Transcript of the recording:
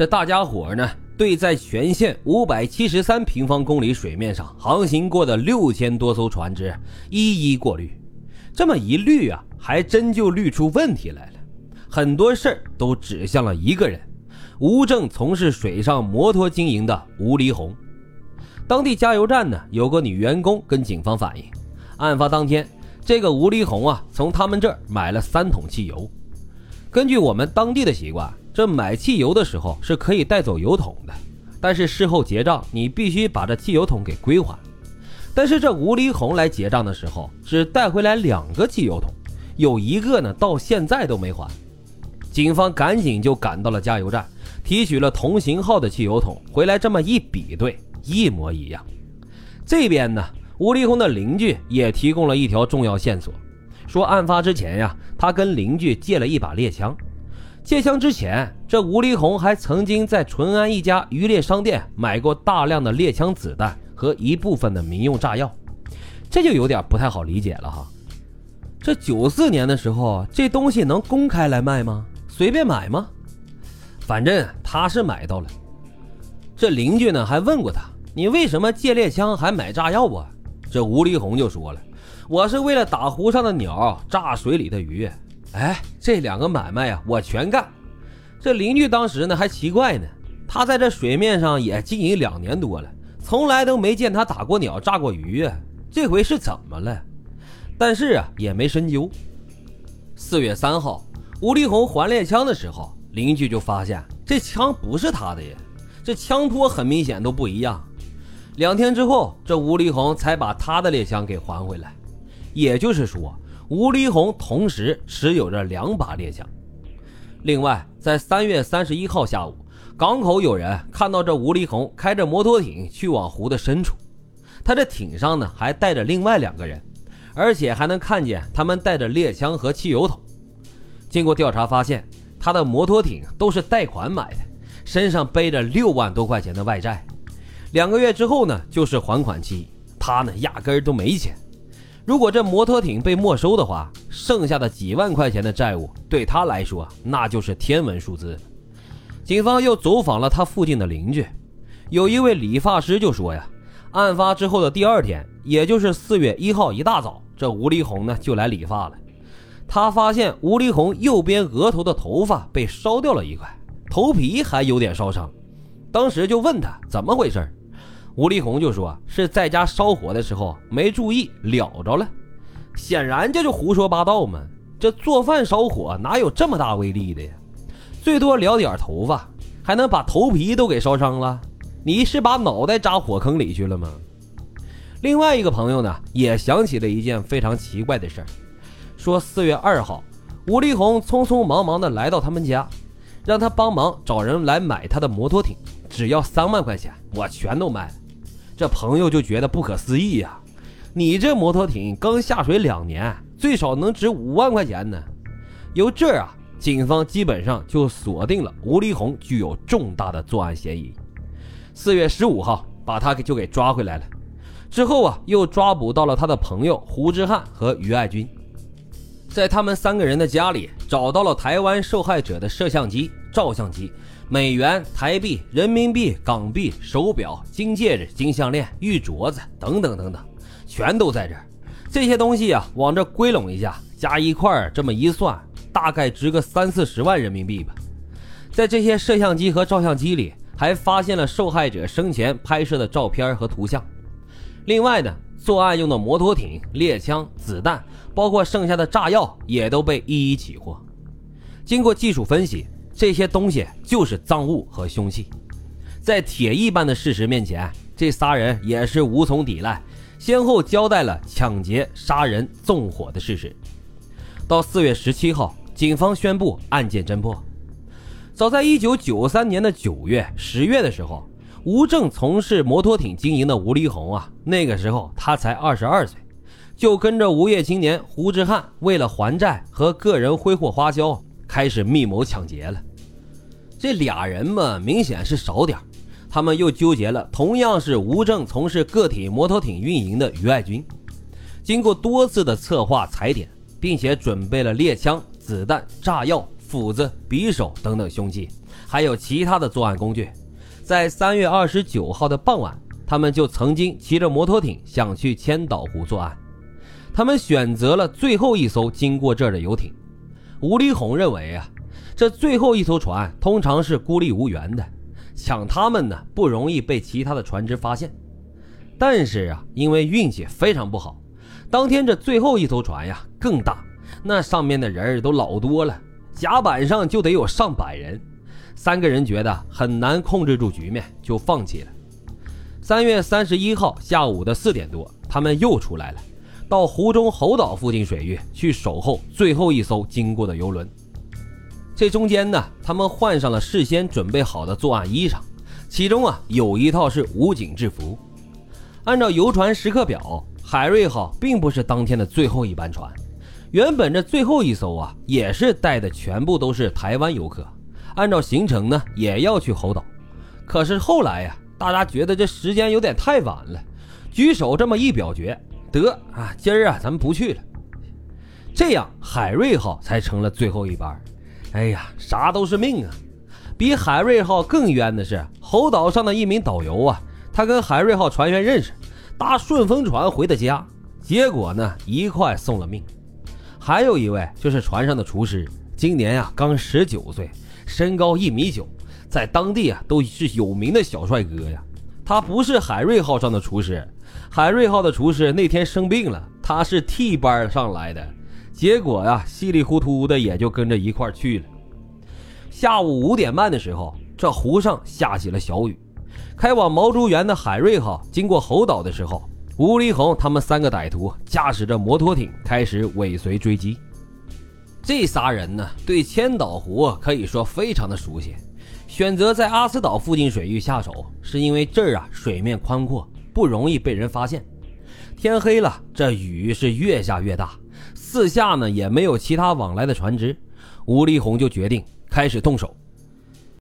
这大家伙呢，对在全县五百七十三平方公里水面上航行过的六千多艘船只一一过滤。这么一滤啊，还真就滤出问题来了。很多事儿都指向了一个人——无证从事水上摩托经营的吴黎红。当地加油站呢，有个女员工跟警方反映，案发当天，这个吴黎红啊，从他们这儿买了三桶汽油。根据我们当地的习惯，这买汽油的时候是可以带走油桶的，但是事后结账，你必须把这汽油桶给归还。但是这吴黎红来结账的时候，只带回来两个汽油桶，有一个呢到现在都没还。警方赶紧就赶到了加油站，提取了同型号的汽油桶回来，这么一比对，一模一样。这边呢，吴黎红的邻居也提供了一条重要线索，说案发之前呀，他跟邻居借了一把猎枪。借枪之前，这吴黎红还曾经在淳安一家渔猎商店买过大量的猎枪子弹。和一部分的民用炸药，这就有点不太好理解了哈。这九四年的时候，这东西能公开来卖吗？随便买吗？反正他是买到了。这邻居呢还问过他：“你为什么借猎枪还买炸药啊？”这吴立红就说了：“我是为了打湖上的鸟，炸水里的鱼。”哎，这两个买卖呀，我全干。这邻居当时呢还奇怪呢，他在这水面上也经营两年多了。从来都没见他打过鸟、炸过鱼，这回是怎么了？但是啊，也没深究。四月三号，吴立红还猎枪的时候，邻居就发现这枪不是他的呀，这枪托很明显都不一样。两天之后，这吴立红才把他的猎枪给还回来。也就是说，吴立红同时持有着两把猎枪。另外，在三月三十一号下午。港口有人看到这吴立红开着摩托艇去往湖的深处，他这艇上呢还带着另外两个人，而且还能看见他们带着猎枪和汽油桶。经过调查发现，他的摩托艇都是贷款买的，身上背着六万多块钱的外债，两个月之后呢就是还款期，他呢压根儿都没钱。如果这摩托艇被没收的话，剩下的几万块钱的债务对他来说那就是天文数字。警方又走访了他附近的邻居，有一位理发师就说呀，案发之后的第二天，也就是四月一号一大早，这吴立红呢就来理发了。他发现吴立红右边额头的头发被烧掉了一块，头皮还有点烧伤。当时就问他怎么回事，吴立红就说是在家烧火的时候没注意燎着了。显然这就胡说八道嘛，这做饭烧火哪有这么大威力的呀？最多燎点头发，还能把头皮都给烧伤了？你是把脑袋扎火坑里去了吗？另外一个朋友呢，也想起了一件非常奇怪的事儿，说四月二号，吴立红匆匆忙忙的来到他们家，让他帮忙找人来买他的摩托艇，只要三万块钱，我全都卖了。这朋友就觉得不可思议呀，你这摩托艇刚下水两年，最少能值五万块钱呢。由这儿啊。警方基本上就锁定了吴立红具有重大的作案嫌疑。四月十五号，把他给就给抓回来了。之后啊，又抓捕到了他的朋友胡志汉和于爱军，在他们三个人的家里找到了台湾受害者的摄像机、照相机、美元、台币、人民币、港币、手表、金戒指、金项链、玉镯子等等等等，全都在这儿。这些东西啊，往这归拢一下，加一块儿，这么一算。大概值个三四十万人民币吧。在这些摄像机和照相机里，还发现了受害者生前拍摄的照片和图像。另外呢，作案用的摩托艇、猎枪、子弹，包括剩下的炸药，也都被一一起获。经过技术分析，这些东西就是赃物和凶器。在铁一般的事实面前，这仨人也是无从抵赖，先后交代了抢劫、杀人、纵火的事实。到四月十七号。警方宣布案件侦破。早在一九九三年的九月、十月的时候，无证从事摩托艇经营的吴立红啊，那个时候他才二十二岁，就跟着无业青年胡志汉，为了还债和个人挥霍花销，开始密谋抢劫了。这俩人嘛，明显是少点他们又纠结了同样是无证从事个体摩托艇运营的于爱军。经过多次的策划踩点，并且准备了猎枪。子弹、炸药、斧子、匕首等等凶器，还有其他的作案工具。在三月二十九号的傍晚，他们就曾经骑着摩托艇想去千岛湖作案。他们选择了最后一艘经过这儿的游艇。吴立红认为啊，这最后一艘船通常是孤立无援的，抢他们呢不容易被其他的船只发现。但是啊，因为运气非常不好，当天这最后一艘船呀更大，那上面的人都老多了，甲板上就得有上百人。三个人觉得很难控制住局面，就放弃了。三月三十一号下午的四点多，他们又出来了，到湖中猴岛附近水域去守候最后一艘经过的游轮。这中间呢，他们换上了事先准备好的作案衣裳，其中啊有一套是武警制服。按照游船时刻表，海瑞号并不是当天的最后一班船，原本这最后一艘啊也是带的全部都是台湾游客。按照行程呢，也要去猴岛，可是后来呀，大家觉得这时间有点太晚了，举手这么一表决，得啊，今儿啊咱们不去了。这样海瑞号才成了最后一班。哎呀，啥都是命啊！比海瑞号更冤的是，猴岛上的一名导游啊，他跟海瑞号船员认识，搭顺风船回的家，结果呢一块送了命。还有一位就是船上的厨师，今年呀刚十九岁。身高一米九，在当地啊都是有名的小帅哥呀。他不是海瑞号上的厨师，海瑞号的厨师那天生病了，他是替班上来的。结果呀，稀里糊涂的也就跟着一块去了。下午五点半的时候，这湖上下起了小雨。开往毛竹园的海瑞号经过猴岛的时候，吴立红他们三个歹徒驾驶着摩托艇开始尾随追击。这仨人呢，对千岛湖可以说非常的熟悉，选择在阿斯岛附近水域下手，是因为这儿啊水面宽阔，不容易被人发现。天黑了，这雨是越下越大，四下呢也没有其他往来的船只，吴立红就决定开始动手。